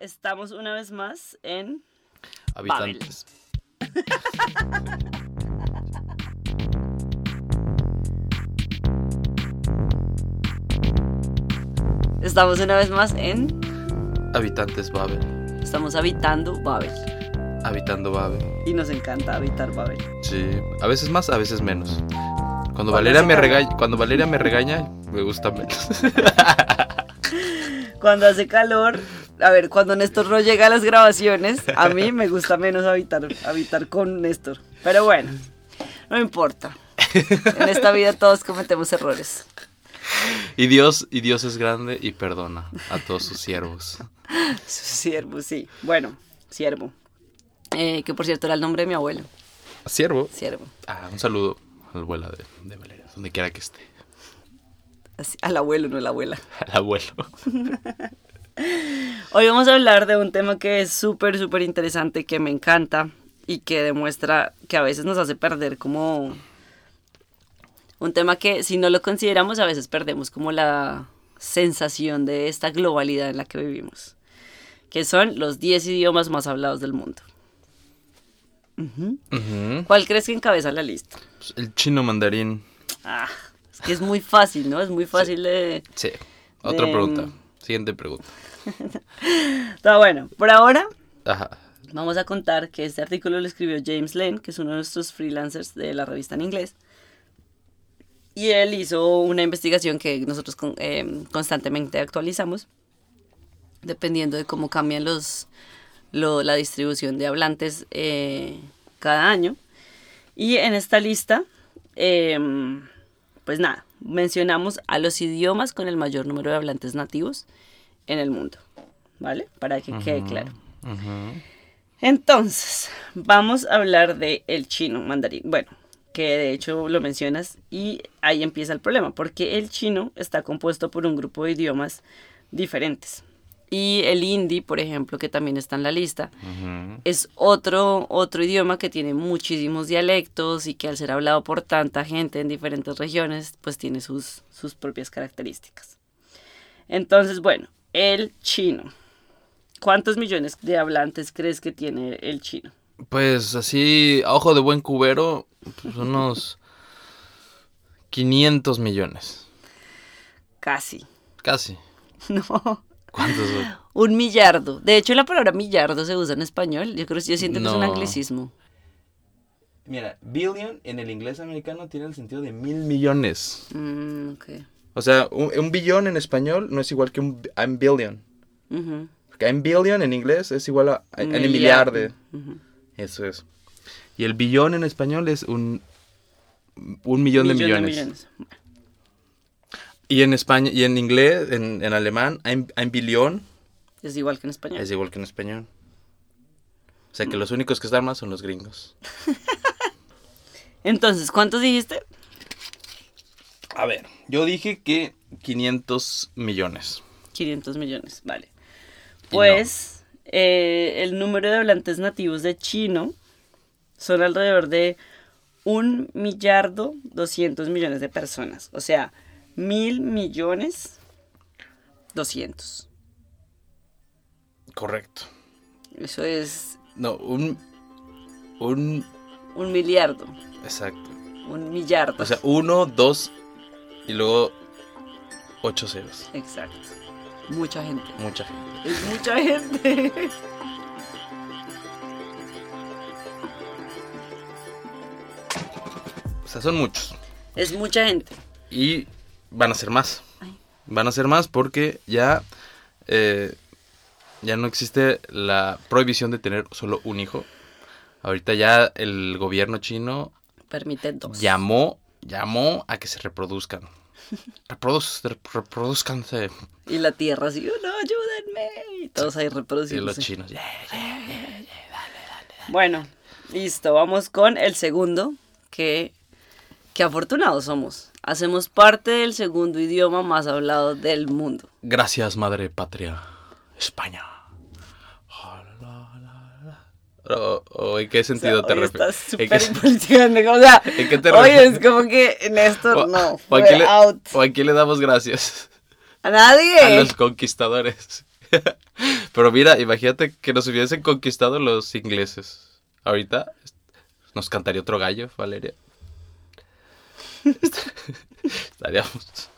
Estamos una vez más en Habitantes. Estamos una vez más en Habitantes Babel. Estamos habitando Babel. Habitando Babel. Y nos encanta habitar Babel. Sí. A veces más, a veces menos. Cuando Cuando Valeria me regaña, cuando Valeria me regaña, me gusta menos. Cuando hace calor, a ver, cuando Néstor no llega a las grabaciones, a mí me gusta menos habitar, habitar con Néstor. Pero bueno, no importa. En esta vida todos cometemos errores. y Dios, y Dios es grande y perdona a todos sus siervos. Siervo, sí. Bueno, siervo. Eh, que por cierto era el nombre de mi abuelo. ¿Siervo? Siervo. Ah, un saludo a la abuela de, de Valeria, donde quiera que esté. Así- al abuelo, no a la abuela. Al abuelo. Hoy vamos a hablar de un tema que es súper, súper interesante, que me encanta y que demuestra que a veces nos hace perder como... Un tema que si no lo consideramos a veces perdemos como la sensación de esta globalidad en la que vivimos, que son los 10 idiomas más hablados del mundo. ¿Cuál crees que encabeza la lista? Pues El chino mandarín. Ah, es que es muy fácil, ¿no? Es muy fácil de... Sí. Otra De- pregunta. Siguiente pregunta. Está bueno, por ahora Ajá. Vamos a contar que este artículo lo escribió James Lane, que es uno de nuestros freelancers de la revista en inglés. Y él hizo una investigación que nosotros con- eh, constantemente actualizamos, dependiendo de cómo cambian los, lo- la distribución de hablantes eh, cada año. Y en esta lista, eh, pues nada, mencionamos a los idiomas con el mayor número de hablantes nativos en el mundo, ¿vale? Para que quede claro. Entonces, vamos a hablar de el chino mandarín. Bueno, que de hecho lo mencionas y ahí empieza el problema, porque el chino está compuesto por un grupo de idiomas diferentes. Y el hindi, por ejemplo, que también está en la lista, es otro, otro idioma que tiene muchísimos dialectos y que al ser hablado por tanta gente en diferentes regiones, pues tiene sus, sus propias características. Entonces, bueno, el chino. ¿Cuántos millones de hablantes crees que tiene el chino? Pues así, a ojo de buen cubero, pues unos 500 millones. Casi. Casi. No. ¿Cuántos son? Un millardo. De hecho, la palabra millardo se usa en español. Yo creo yo siento que es un anglicismo. Mira, billion en el inglés americano tiene el sentido de mil millones. Mm, ok. O sea, un, un billón en español no es igual que un I'm billion. Porque I'm billion en inglés es igual a, a, a Miliardo. miliarde. Ujú. Eso es. Y el billón en español es un, un millón, de Millón millones. Y en España, y en inglés, en, en alemán, ein, ein Billion Es igual que en español. es igual que en español. O sea que los únicos que están más son los gringos. Entonces, ¿cuántos dijiste? A ver, yo dije que 500 millones. 500 millones, vale. Pues eh, el número de hablantes nativos de chino son alrededor de un millardo 200 millones de personas. O sea, mil millones 200. Correcto. Eso es No, un... Un... un miliardo, Exacto. un millardo. O sea, uno, dos y luego ocho ceros. Exacto. Mucha gente. Mucha gente. Es mucha gente. O sea, son muchos. Es mucha gente. Y van a ser más. Ay. Van a ser más porque ya, eh, ya no existe la prohibición de tener solo un hijo. Ahorita ya el gobierno chino Permite dos. llamó, llamó a que se reproduzcan. Reproduz, rep- reproduzcanse. Y la tierra así, "Oh, no, ayúdenme. Y todos ahí Y reproduciendo. los chinos. "Yeah, yeah". Bueno, listo, vamos con el segundo, que, que afortunados somos. Hacemos parte del segundo idioma más hablado del mundo. Gracias, madre patria. España. Oh, oh, ¿En qué O sea, sentido te refieres? súper impulsivante, O sea, ¿En qué te oye, es como que Néstor, O- no, o a quién le- out. ¿O a quién le damos gracias? A nadie. A los conquistadores. Pero mira, imagínate que nos hubiesen conquistado los ingleses. Ahorita nos cantaría otro gallo, Valeria. Estaríamos.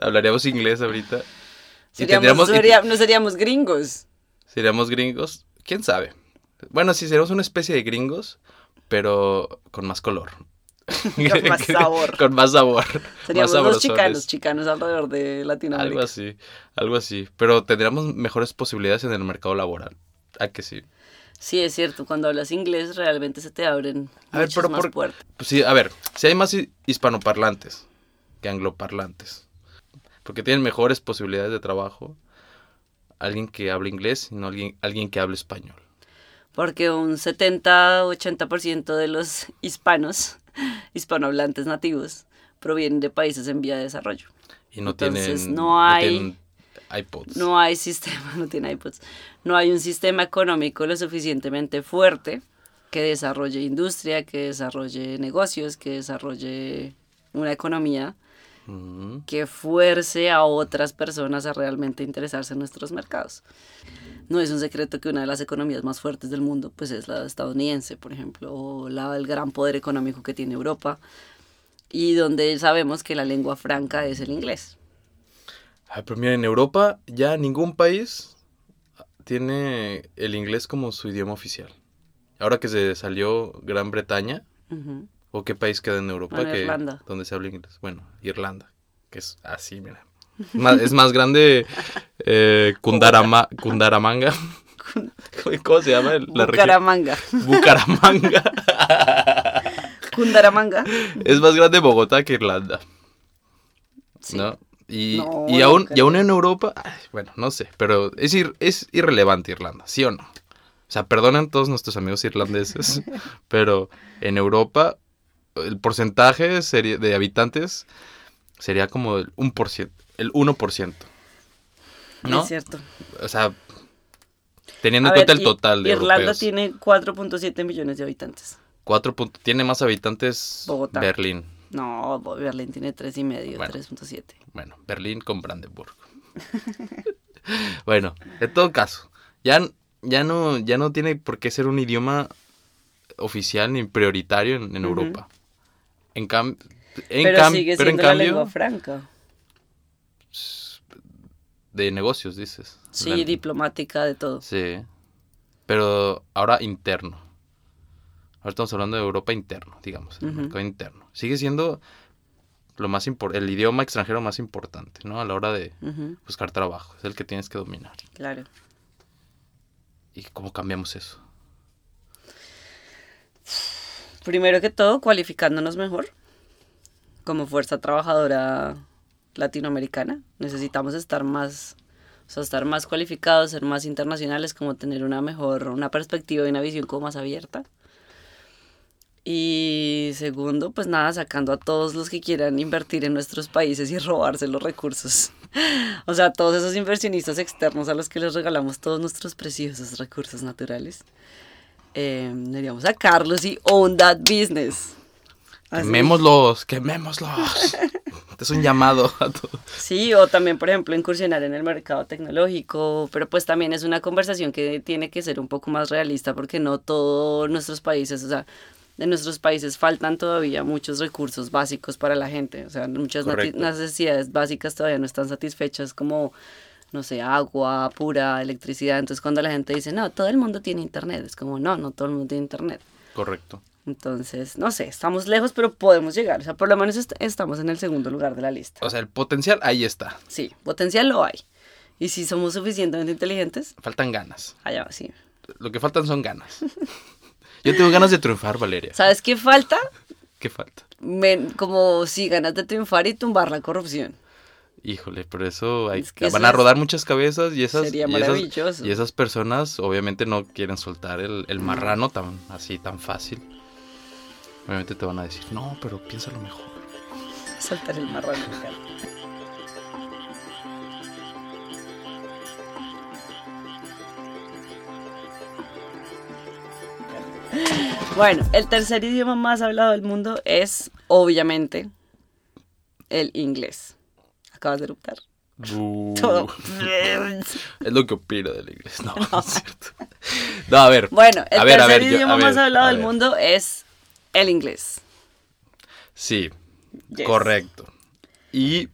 Hablaríamos inglés ahorita. Y Seríamos, tendríamos- y- sería- no seríamos gringos. Seríamos gringos. ¿Quién sabe? Bueno, sí, seríamos una especie de gringos, pero con más color. Con más sabor. con más sabor. Seríamos más los chicanos, chicanos alrededor de Latinoamérica. Algo así, algo así. Pero tendríamos mejores posibilidades en el mercado laboral. ¿A que sí? Sí, es cierto, cuando hablas inglés realmente se te abren A ver, pero más por- puertas. Pues sí, a ver, si hay más hi- hispanoparlantes que angloparlantes, porque tienen mejores posibilidades de trabajo, alguien que hable inglés y no alguien, alguien que hable español. Porque un 70-80% de los hispanos, hispanohablantes nativos, provienen de países en vía de desarrollo. Y no Entonces, tienen, no hay- tienen iPods. No hay sistema, no tiene iPods, no hay un sistema económico lo suficientemente fuerte que desarrolle industria, que desarrolle negocios, que desarrolle una economía Mm, que fuerce a otras personas a realmente interesarse en nuestros mercados. No es un secreto que una de las economías más fuertes del mundo pues es la estadounidense, por ejemplo, o la, el gran poder económico que tiene Europa y donde sabemos que la lengua franca es el inglés. Ay, pero mira, en Europa ya ningún país tiene el inglés como su idioma oficial. Ahora que se salió Gran Bretaña. ¿o qué país queda en Europa Bueno, que Irlanda. donde se habla inglés? Bueno, Irlanda, que es así, mira. Más- es más grande eh, Kundarama- Kundaramanga. ¿Cómo se llama? La región? Bucaramanga. Bucaramanga. Kundaramanga. es más grande Bogotá que Irlanda. Sí. ¿No? Y, No, y aún, y aún en Europa, ay, bueno, no sé, pero es, ir- es irrelevante Irlanda, ¿sí o no? O sea, perdonan todos nuestros amigos irlandeses, pero en Europa el porcentaje sería, de habitantes sería como el 1%, el 1%. ¿No? Es cierto. O sea, teniendo en cuenta ver, el total de Irlanda europeos. tiene 4.7 millones de habitantes. Cuatro punto- tiene más habitantes Bogotá. Berlín. No, Berlín tiene 3,5, Bueno. 3.7. Bueno, Berlín con Brandenburg. bueno, en todo caso, ya, ya, no, ya no tiene por qué ser un idioma oficial ni prioritario en. Europa. En, cam- en, Pero cam- sigue pero en siendo la cambio, lengua franca. de negocios, dices. Sí, La- diplomática, de todo. Sí. Pero ahora interno. Ahora estamos hablando de Europa interno, digamos, el mercado interno. Sigue siendo lo más el idioma extranjero más importante, ¿no? A la hora de buscar trabajo. Es el que tienes que dominar. claro. ¿Y cómo cambiamos eso? Primero que todo, cualificándonos mejor como fuerza trabajadora latinoamericana. Necesitamos estar más, o sea, estar más cualificados, ser más internacionales, como tener una mejor, una perspectiva y una visión como más abierta. Y segundo, pues nada, sacando a todos los que quieran invertir en nuestros países y robarse los recursos. O sea, todos esos inversionistas externos a los que les regalamos todos nuestros preciosos recursos naturales. Eh, deberíamos sacarlos y own that business. Así. Quemémoslos, quemémoslos. es un llamado a todos. Sí, o también, por ejemplo, incursionar en el mercado tecnológico, pero pues también es una conversación que tiene que ser un poco más realista porque no todos nuestros países, o sea, en nuestros países faltan todavía muchos recursos básicos para la gente, o sea, muchas necesidades básicas todavía no están satisfechas como, no sé, agua pura, electricidad, entonces cuando la gente dice, no, todo el mundo tiene internet, es como, no, no todo el mundo tiene internet. Correcto. Entonces, no sé, estamos lejos, pero podemos llegar. O sea, por lo menos est- estamos en el segundo lugar de la lista. O sea, el potencial ahí está. Sí, potencial lo hay. Y si somos suficientemente inteligentes, Faltan ganas. allá sí. Lo que faltan son ganas. Yo tengo ganas de triunfar, Valeria. ¿Sabes qué falta? ¿Qué falta? Men- como sí, ganas de triunfar y tumbar la corrupción. Híjole, por eso hay, Es que van eso a es- rodar muchas cabezas y esas, Sería y esas, maravilloso. y esas personas obviamente no quieren soltar el, el marrano tan así, tan fácil. Obviamente te van a decir, no, pero piénsalo mejor. Soltar el marrano. Bueno, el tercer idioma más hablado del mundo es, obviamente, el inglés. Acabas de eruptar. Todo. Es lo que opino del inglés. No, no es cierto. No, a ver. Bueno, el a ver, a tercer ver, idioma más ver, hablado del mundo es el inglés. Sí, Yes. correcto. Y.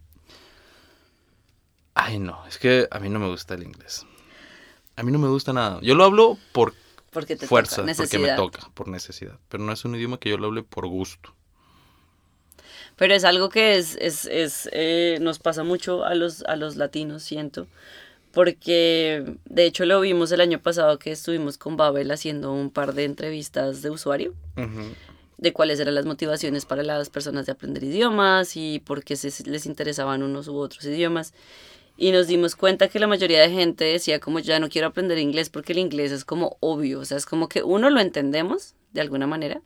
Ay, no, es que a mí no me gusta el inglés. A mí no me gusta nada. Yo lo hablo por Porque te fuerza, toca, porque me necesidad. toca, por necesidad. Pero no es un idioma que yo lo hable por gusto. Pero es algo que es, es, es, eh, nos pasa mucho a los, a los latinos, siento. Porque de hecho lo vimos el año pasado que estuvimos con Babel haciendo un par de entrevistas de usuario, de cuáles eran las motivaciones para las personas de aprender idiomas y por qué se, les interesaban unos u otros idiomas. Y nos dimos cuenta que la mayoría de gente decía como ya no quiero aprender inglés porque el inglés es como obvio, o sea, es como que uno lo entendemos de alguna manera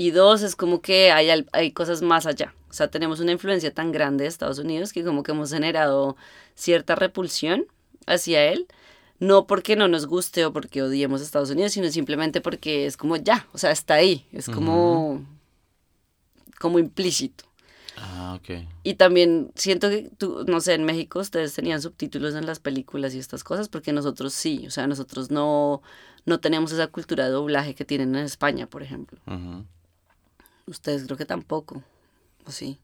y dos, es como que hay, hay cosas más allá. O sea, tenemos una influencia tan grande de Estados Unidos que como que hemos generado cierta repulsión hacia él. No porque no nos guste o porque odiemos a Estados Unidos, sino simplemente porque es como ya, o sea, está ahí. Es como, como implícito. Ah, ok. Y también siento que tú, no sé, en México ustedes tenían subtítulos en las películas y estas cosas, porque nosotros sí, o sea, nosotros no, no tenemos esa cultura de doblaje que tienen en España, por ejemplo. Ustedes creo que tampoco, ¿o sí?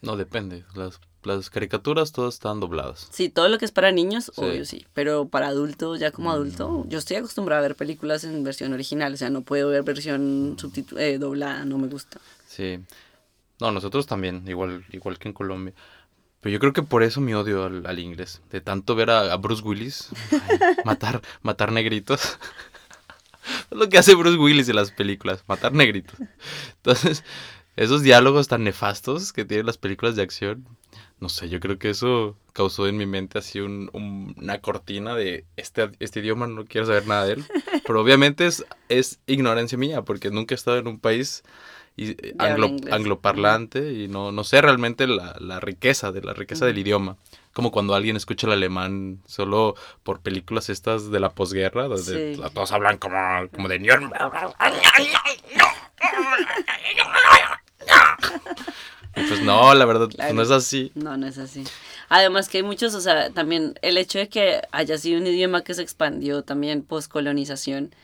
No, depende. Las, las caricaturas todas están dobladas. Sí, todo lo que es para niños, Sí. Mm. obvio sí, pero para adultos, ya como adulto, yo estoy acostumbrada a ver películas en versión original, o sea, no puedo ver versión subtitu- eh, doblada, no me gusta. Sí. No, nosotros también, igual, igual que en Colombia. Pero yo creo que por eso mi odio al, inglés. De tanto ver a, Bruce Willis matar, matar negritos. es lo que hace Bruce Willis en las películas, matar negritos. Entonces, esos diálogos tan nefastos que tienen las películas de acción, no sé, yo creo que eso causó en mi mente así un- un- una cortina de este, este idioma, no quiero saber nada de él. Pero obviamente es, es ignorancia mía, porque nunca he estado en un país y, eh, anglo- angloparlante y no, no sé realmente la, la riqueza de la riqueza del idioma. Como cuando alguien escucha el alemán solo por películas estas de la posguerra, donde Sí. todos hablan como, como de pues no, la verdad, Claro. no es así. No, no es así. Además que hay muchos, o sea, también el hecho de que haya sido un idioma que se expandió también post-colonización,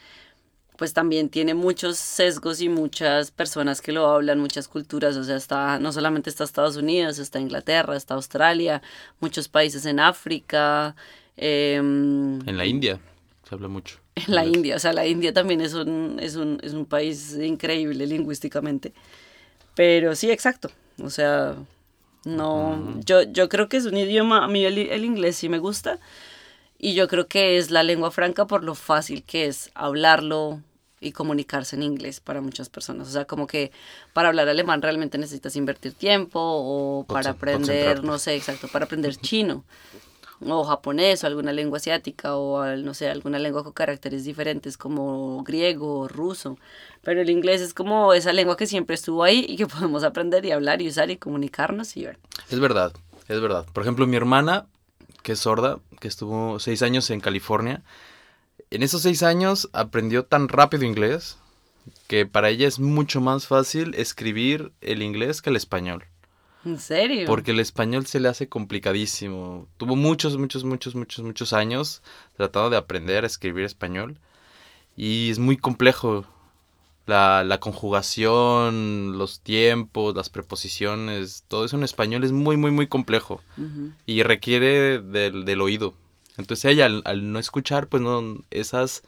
pues también tiene muchos sesgos y muchas personas que lo hablan, muchas culturas, o sea, está, no solamente está Estados Unidos, está Inglaterra, está Australia, muchos países en África, em, En la India se habla mucho. en la. India, o sea, la India también es un, es un, es un país increíble lingüísticamente. Pero sí, exacto. O sea, no, yo, yo creo que es un idioma, a mí el, el inglés sí me gusta. Y yo creo que es la lengua franca por lo fácil que es hablarlo y comunicarse en inglés para muchas personas. O sea, como que para hablar alemán realmente necesitas invertir tiempo o para aprender, no sé, exacto, para aprender chino o japonés o alguna lengua asiática o no sé, alguna lengua con caracteres diferentes como griego o ruso. Pero el inglés es como esa lengua que siempre estuvo ahí y que podemos aprender y hablar y usar y comunicarnos y ver. Es verdad, es verdad. Por ejemplo, mi hermana, que es sorda, que estuvo seis años en California, en esos seis años aprendió tan rápido inglés que para ella es mucho más fácil escribir el inglés que el español. ¿En serio? Porque el español se le hace complicadísimo. Tuvo muchos, muchos, muchos, muchos, muchos años tratando de aprender a escribir español. Y es muy complejo. La, la conjugación, los tiempos, las preposiciones, todo eso en español es muy, muy, muy complejo. Y requiere del, del oído. Entonces ella al, al no escuchar, pues no, esas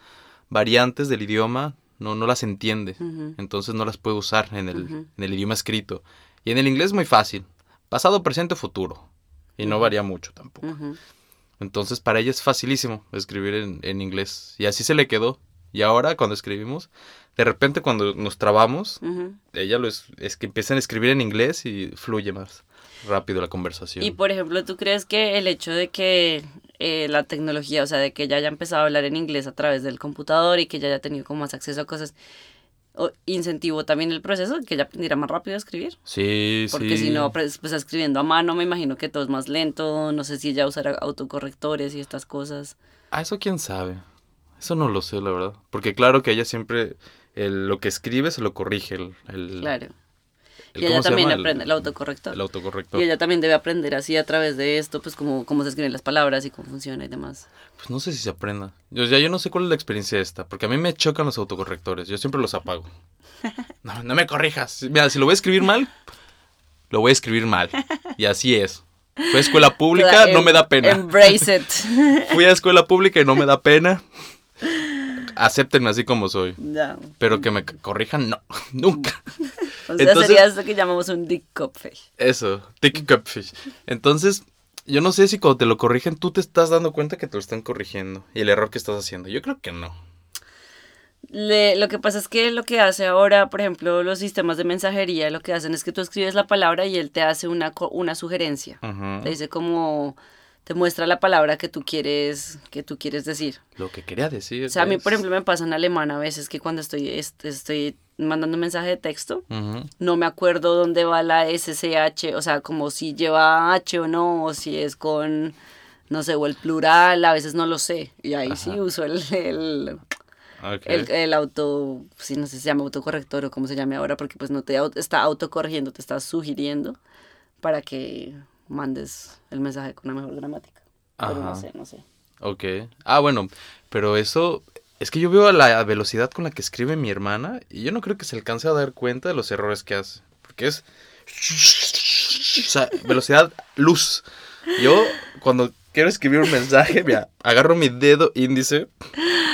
variantes del idioma no, no las entiende. Entonces no las puede usar en el, en el idioma escrito. Y en el inglés es muy fácil. Pasado, presente, futuro. Y no varía mucho tampoco. Entonces para ella es facilísimo escribir en, en inglés. Y así se le quedó. Y ahora cuando escribimos, de repente cuando nos trabamos, ella lo es, es que empiezan a escribir en inglés y fluye más rápido la conversación. Y por ejemplo, ¿tú crees que el hecho de que eh, la tecnología, o sea, de que ella haya empezado a hablar en inglés a través del computador y que ella haya tenido como más acceso a cosas, o- incentivó también el proceso de que ella aprendiera más rápido a escribir? Sí, Porque sí. si no, pues, pues, escribiendo a mano, me imagino que todo es más lento, no sé si ella usará autocorrectores y estas cosas. Ah, eso quién sabe. Eso no lo sé, la verdad. Porque claro que ella siempre el- lo que escribe se lo corrige. El, el- Claro. El- Y ella ¿cómo también? El- aprende el autocorrector. El autocorrector. Y ella también debe aprender así a través de esto, pues como cómo se escriben las palabras y cómo funciona y demás. Pues no sé si se aprenda. Yo, ya yo no sé cuál es la experiencia esta, porque a mí me chocan los autocorrectores. Yo siempre los apago. No, no me corrijas. Mira, si lo voy a escribir mal, lo voy a escribir mal. Y así es. Fui a escuela pública, no me da pena. Embrace it. Fui a escuela pública y no me da pena. Acéptenme así como soy. Pero que me corrijan, no. Nunca. O sea, Entonces- sería esto que llamamos un dick cupfish. Eso, Ticky Cupfish. Entonces, yo no sé si cuando te lo corrigen tú te estás dando cuenta que te lo están corrigiendo y el error que estás haciendo. Yo creo que no. Le- lo que pasa es que lo que hace ahora, por ejemplo, los sistemas de mensajería, lo que hacen es que tú escribes la palabra y él te hace una, una sugerencia. Ujú. Te dice como, te muestra la palabra que tú quieres, que tú quieres decir. Lo que quería decir. O sea, a mí, es- por ejemplo, me pasa en alemán a veces que cuando estoy, est- estoy mandando un mensaje de texto, no me acuerdo dónde va la SCH, o sea, como si lleva H o no, o si es con, no sé, o el plural, a veces no lo sé. Y ahí sí Ajá. uso el, el, el, el auto, sí, no sé si se llama autocorrector o cómo se llame ahora, porque pues no te está autocorrigiendo, te está sugiriendo para que mandes el mensaje con una mejor gramática. Pero no Ajá. sé, no sé. Ok. Ah, bueno, pero eso... Es que yo veo la velocidad con la que escribe mi hermana y yo no creo que se alcance a dar cuenta de los errores que hace. Porque es... O sea, velocidad luz. Yo, cuando quiero escribir un mensaje, mira, agarro mi dedo índice,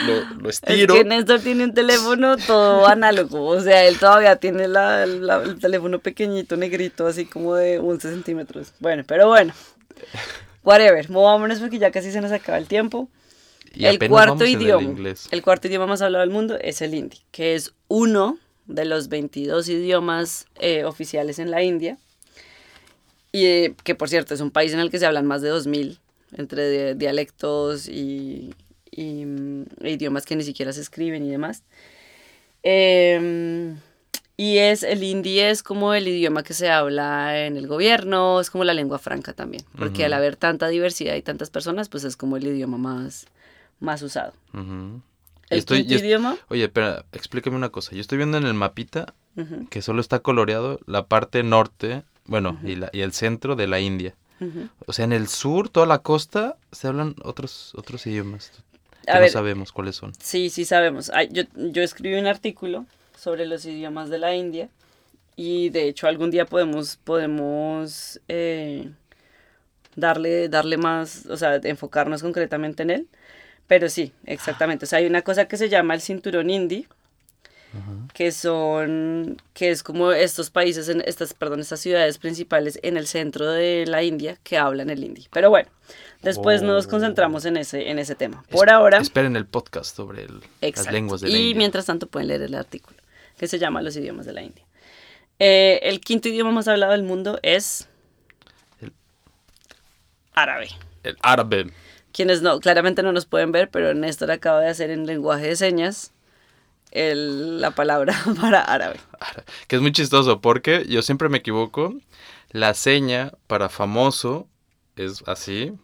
lo, lo estiro. Es que Néstor tiene un teléfono todo análogo, o sea, él todavía tiene la, la- el teléfono pequeñito, negrito, así como de 11 centímetros. Bueno, pero bueno, whatever, movámonos porque ya casi se nos acaba el tiempo. Y el cuarto en el idioma, inglés. el cuarto idioma más hablado del mundo es el hindi, que es uno de los 22 idiomas eh, oficiales en la India. Y eh, que por cierto es un país en el que se hablan más de 2000 entre di- dialectos y, y, e idiomas que ni siquiera se escriben y demás. Em, y es el hindi es como el idioma que se habla en el gobierno, es como la lengua franca también, porque al Ujú. haber tanta diversidad y tantas personas, pues es como el idioma más, más usado. Y El estoy- quinto idioma, Oye, espera, explícame una cosa. Yo estoy viendo en el mapita que solo está coloreado la parte norte, bueno, y, la- y el centro de la India. O sea, en el sur, toda la costa, se hablan otros, otros idiomas que A no ver, sabemos cuáles son. Sí, sí sabemos. Ay, yo, yo escribí un artículo sobre los idiomas de la India y de hecho algún día podemos, podemos eh, darle, darle más, o sea, enfocarnos concretamente en él. Pero sí, exactamente. O sea, hay una cosa que se llama el cinturón hindi, que son, que es como estos países, en estas, perdón, estas ciudades principales en el centro de la India que hablan el hindi. Pero bueno, después nos Oh. concentramos en ese, en ese tema. Por ahora. Esperen el podcast sobre el- las lenguas de la y India. mientras tanto pueden leer el artículo que se llama Los idiomas de la India. Eh, el quinto idioma más hablado del mundo es El- árabe. El árabe. Quienes no, claramente no nos pueden ver, pero Néstor acaba de hacer en lenguaje de señas el- la palabra para árabe. Que es muy chistoso porque yo siempre me equivoco. La seña para famoso es así.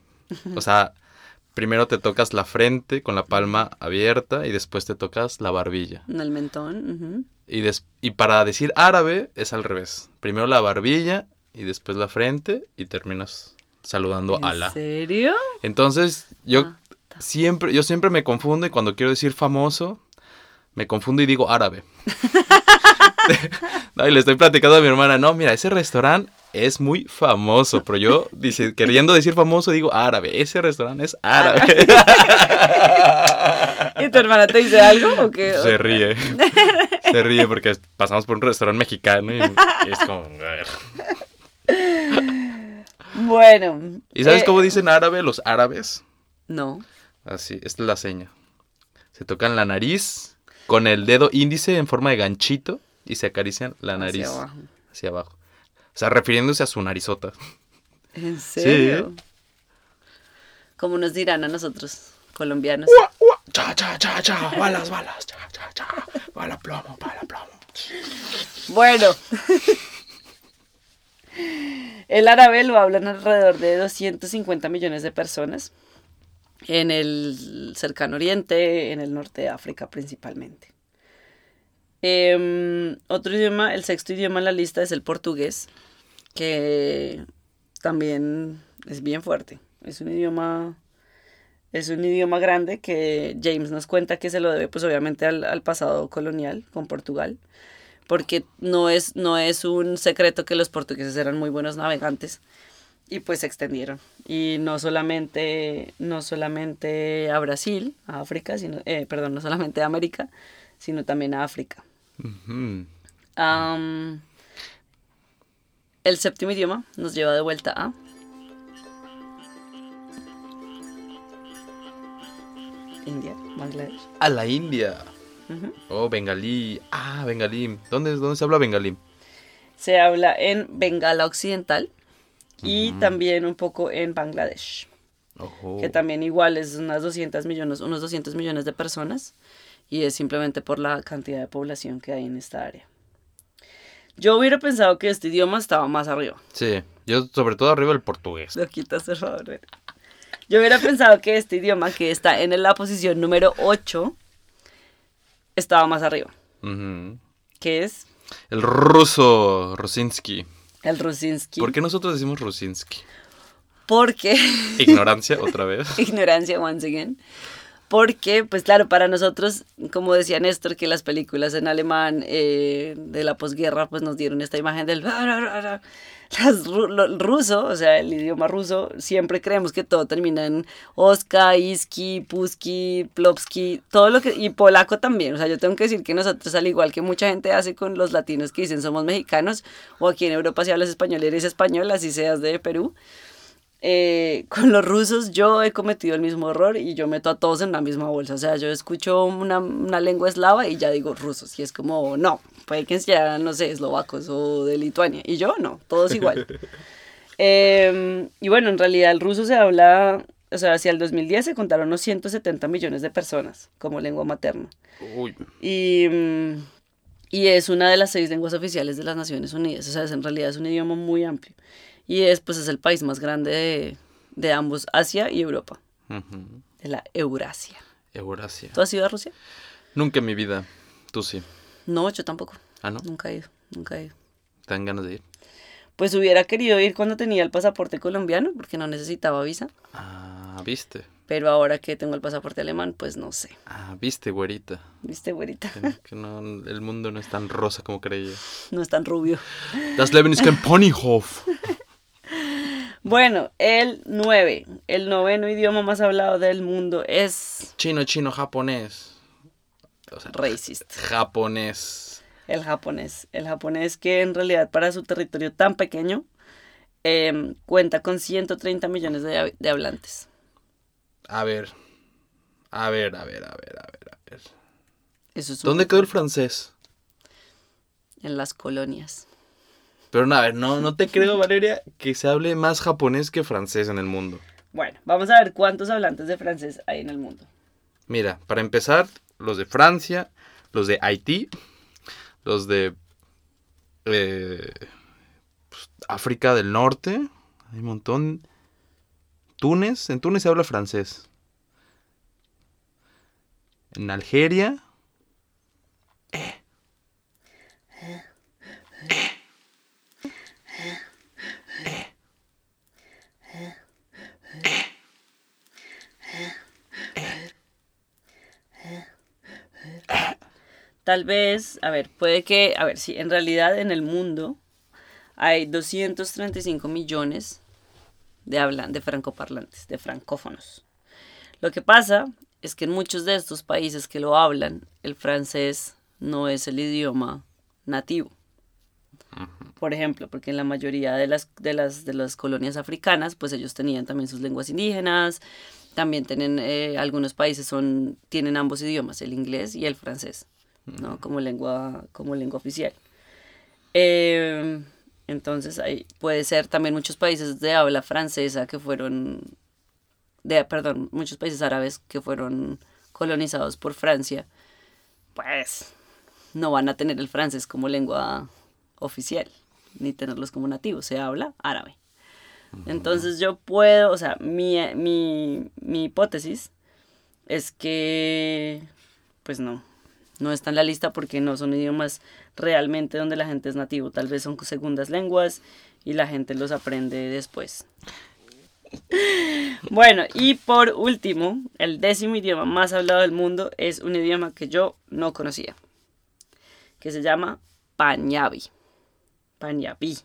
O sea, primero te tocas la frente con la palma abierta y después te tocas la barbilla. En el mentón. Y, des- y para decir árabe es al revés. Primero la barbilla y después la frente y terminas saludando a ¿En Alá. serio? Entonces, yo Ah, siempre, yo siempre me confundo y cuando quiero decir famoso, me confundo y digo árabe. No, y le estoy platicando a mi hermana, no, mira, ese restaurante es muy famoso, pero yo, dice, queriendo decir famoso, digo árabe, ese restaurante es árabe. ¿Y tu hermana te dice algo o qué? Se ríe, se ríe porque pasamos por un restaurante mexicano y, y es como, a ver. Bueno. ¿Y sabes eh, cómo dicen árabe los árabes? No. Así, esta es la seña. Se tocan la nariz con el dedo índice en forma de ganchito y se acarician la hacia nariz abajo. hacia abajo. O sea, refiriéndose a su narizota. ¿En serio? ¿Cómo nos dirán a nosotros, colombianos? Cha, cha, cha, cha, balas, balas, cha, cha, cha, bala plomo, bala plomo. Bueno. El árabe lo hablan alrededor de 250 millones de personas en el cercano oriente, en el norte de África principalmente. Em, otro idioma, el sexto idioma en la lista es el portugués, que también es bien fuerte. Es un idioma, es un idioma grande que James nos cuenta que se lo debe, pues obviamente al, al pasado colonial con Portugal, porque no es, no es un secreto que los portugueses eran muy buenos navegantes y pues se extendieron. Y no solamente, no solamente a Brasil, a África, sino, eh, perdón, no solamente a América, sino también a África. El séptimo idioma nos lleva de vuelta a India, Bangladesh. A la India. Oh, bengalí. Ah, bengalí. ¿Dónde, ¿Dónde se habla bengalí? Se habla en Bengala Occidental y también un poco en Bangladesh, Ojo. que también igual es unas 200 millones, unos 200 millones de personas y es simplemente por la cantidad de población que hay en esta área. Yo hubiera pensado que este idioma estaba más arriba. Sí, yo sobre todo arriba el portugués. Lo quitas, por favor. Yo hubiera pensado que este idioma, que está en la posición número 8, estaba más arriba. Que es El ruso, Rusinsky. el Rusinsky. ¿Por qué nosotros decimos Rusinsky? Porque, Ignorancia, otra vez. ignorancia once again. Porque, pues claro, para nosotros, como decía Néstor, que las películas en alemán eh, de la posguerra, pues nos dieron esta imagen del... Las lo- el ruso, o sea, el idioma ruso, siempre creemos que todo termina en Oska, Iski, Puski, Plopski, todo lo que... Y polaco también, o sea, yo tengo que decir que nosotros, al igual que mucha gente hace con los latinos que dicen somos mexicanos, o aquí en Europa si hablas español eres español, así seas de Perú, eh, con los rusos yo he cometido el mismo error y yo meto a todos en la misma bolsa. O sea, yo escucho una, una lengua eslava y ya digo rusos. Y es como, no, puede que sean, no sé, eslovacos o de Lituania. Y yo no, todos igual. Eh, y bueno, en realidad el ruso se habla, o sea, hacia el 2010 se contaron unos 170 millones de personas como lengua materna. Uy. Y, y es una de las seis lenguas oficiales de las Naciones Unidas. O sea, es, en realidad es un idioma muy amplio. Y es, pues, es el país más grande de, de ambos, Asia y Europa, Ujú. de la Eurasia. Eurasia. ¿Tú has ido a Rusia? Nunca en mi vida. Tú sí. No, yo tampoco. Ah, ¿no? Nunca he ido, nunca he ido. ¿Te dan ganas de ir? Pues hubiera querido ir cuando tenía el pasaporte colombiano, porque no necesitaba visa. Ah, viste. Pero ahora que tengo el pasaporte alemán, pues no sé. Ah, viste, güerita. ¿Viste, güerita? Que, no, el mundo no es tan rosa como creía. No es tan rubio. Das Leben ist kein Ponyhof. Bueno, el 9, el noveno idioma más hablado del mundo es Chino, chino, japonés. O sea, racist. japonés. El japonés. El japonés que en realidad para su territorio tan pequeño em, cuenta con 130 millones de, hab- de hablantes. A ver. A ver, a ver, a ver, a ver, a ver. Eso es un- ¿Dónde quedó el francés? En las colonias. Pero no, a ver, no, no te creo, Valeria, que se hable más japonés que francés en el mundo. Bueno, vamos a ver cuántos hablantes de francés hay en el mundo. Mira, para empezar, los de Francia, los de Haití, los de eh, pues, África del Norte, hay un montón. Túnez, en Túnez se habla francés. En Algeria. Tal vez, a ver, puede que, a ver, sí, en realidad en el mundo hay 235 millones de hablan, de francoparlantes, de francófonos. Lo que pasa es que en muchos de estos países que lo hablan, el francés no es el idioma nativo. Por ejemplo, porque en la mayoría de las, de las, de las colonias africanas, pues ellos tenían también sus lenguas indígenas, también tienen, eh, algunos países son, tienen ambos idiomas, el inglés y el francés, ¿no? Como lengua, como lengua oficial. Eh, entonces, hay, puede ser también muchos países de habla francesa que fueron, de, perdón, muchos países árabes que fueron colonizados por Francia, pues no van a tener el francés como lengua oficial, ni tenerlos como nativos, se habla árabe. Entonces yo puedo, o sea, mi, mi, mi hipótesis es que, pues no, no está en la lista porque no son idiomas realmente donde la gente es nativo. Tal vez son segundas lenguas y la gente los aprende después. Bueno, y por último, el décimo idioma más hablado del mundo es un idioma que yo no conocía, que se llama Pañabi. Pañabi.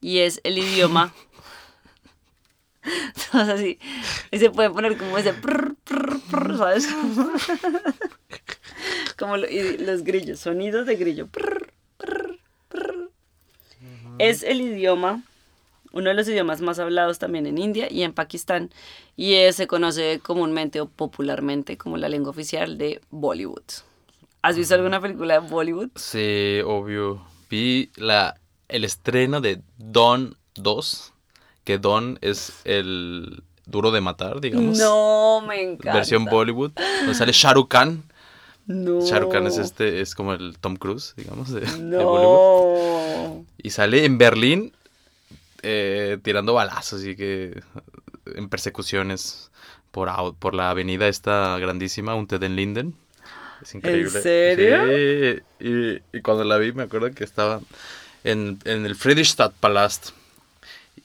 Y es el idioma. así. Y se puede poner como ese. ¿Sabes? como los grillos, sonidos de grillo. Es el idioma, uno de los idiomas más hablados también en India y en Pakistán, y se conoce comúnmente o popularmente como la lengua oficial de Bollywood. ¿Has visto alguna película de Bollywood? Sí, obvio. Vi la, el estreno de Don 2, que Don es el duro de matar, digamos. No, me encanta. Versión Bollywood, donde sale Shah Rukh Khan. No. Shah Rukh Khan es este, es como el Tom Cruise, digamos, de, Bollywood. Y sale en Berlín eh, tirando balazos y que en persecuciones por, por la avenida esta grandísima, un den Linden. Es increíble. ¿En serio? Sí. Y, cuando la vi me acuerdo que estaba en, en el Friedrichstadtpalast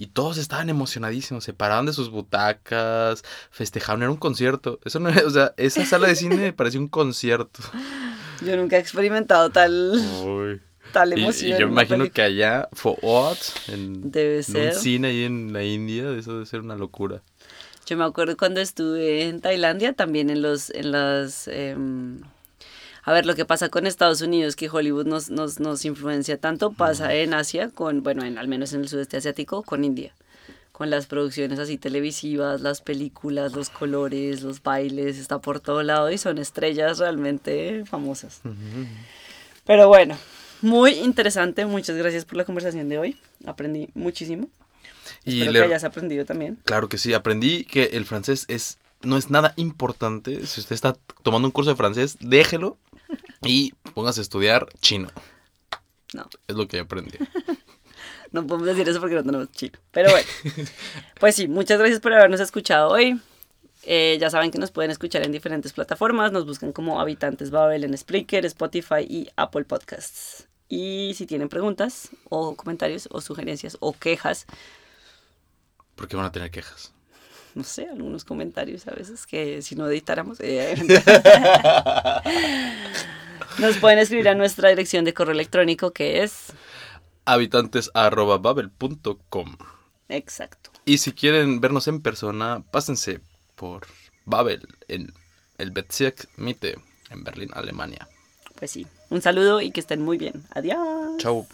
y todos estaban emocionadísimos, se paraban de sus butacas, festejaban, era un concierto. Eso no o sea, esa sala de cine me pareció un concierto. Yo nunca he experimentado tal, tal emoción. Y, yo me imagino que allá, for en, debe ser. un cine ahí en la India, eso debe ser una locura. Yo me acuerdo cuando estuve en Tailandia, también en los, en las em, a ver, lo que pasa con Estados Unidos, que Hollywood nos, nos, nos influencia tanto, pasa en Asia, con, bueno, en, al menos en el sudeste asiático, con India. Con las producciones así televisivas, las películas, los colores, los bailes, está por todo lado y son estrellas realmente famosas. Pero bueno, muy interesante. Muchas gracias por la conversación de hoy. Aprendí muchísimo. Y Espero que hayas aprendido también. Claro que sí, aprendí que el francés es no es nada importante. Si usted está tomando un curso de francés, déjelo y póngase a estudiar chino. No. Es lo que aprendí. no podemos decir eso porque no tenemos chino. Pero bueno. pues sí, muchas gracias por habernos escuchado hoy. Eh, ya saben que nos pueden escuchar en diferentes plataformas. Nos buscan como Habitantes Babel en Spreaker, Spotify y Apple Podcasts. Y si tienen preguntas o comentarios o sugerencias o quejas. ¿Por qué van a tener quejas? No sé, algunos comentarios a veces que si no editáramos. Eh, nos pueden escribir a nuestra dirección de correo electrónico que es habitantes.babel.com. Exacto. Y si quieren vernos en persona, pásense por Babel en el Bezirk Mitte en Berlín, Alemania. Pues sí, un saludo y que estén muy bien. Adiós. Chao.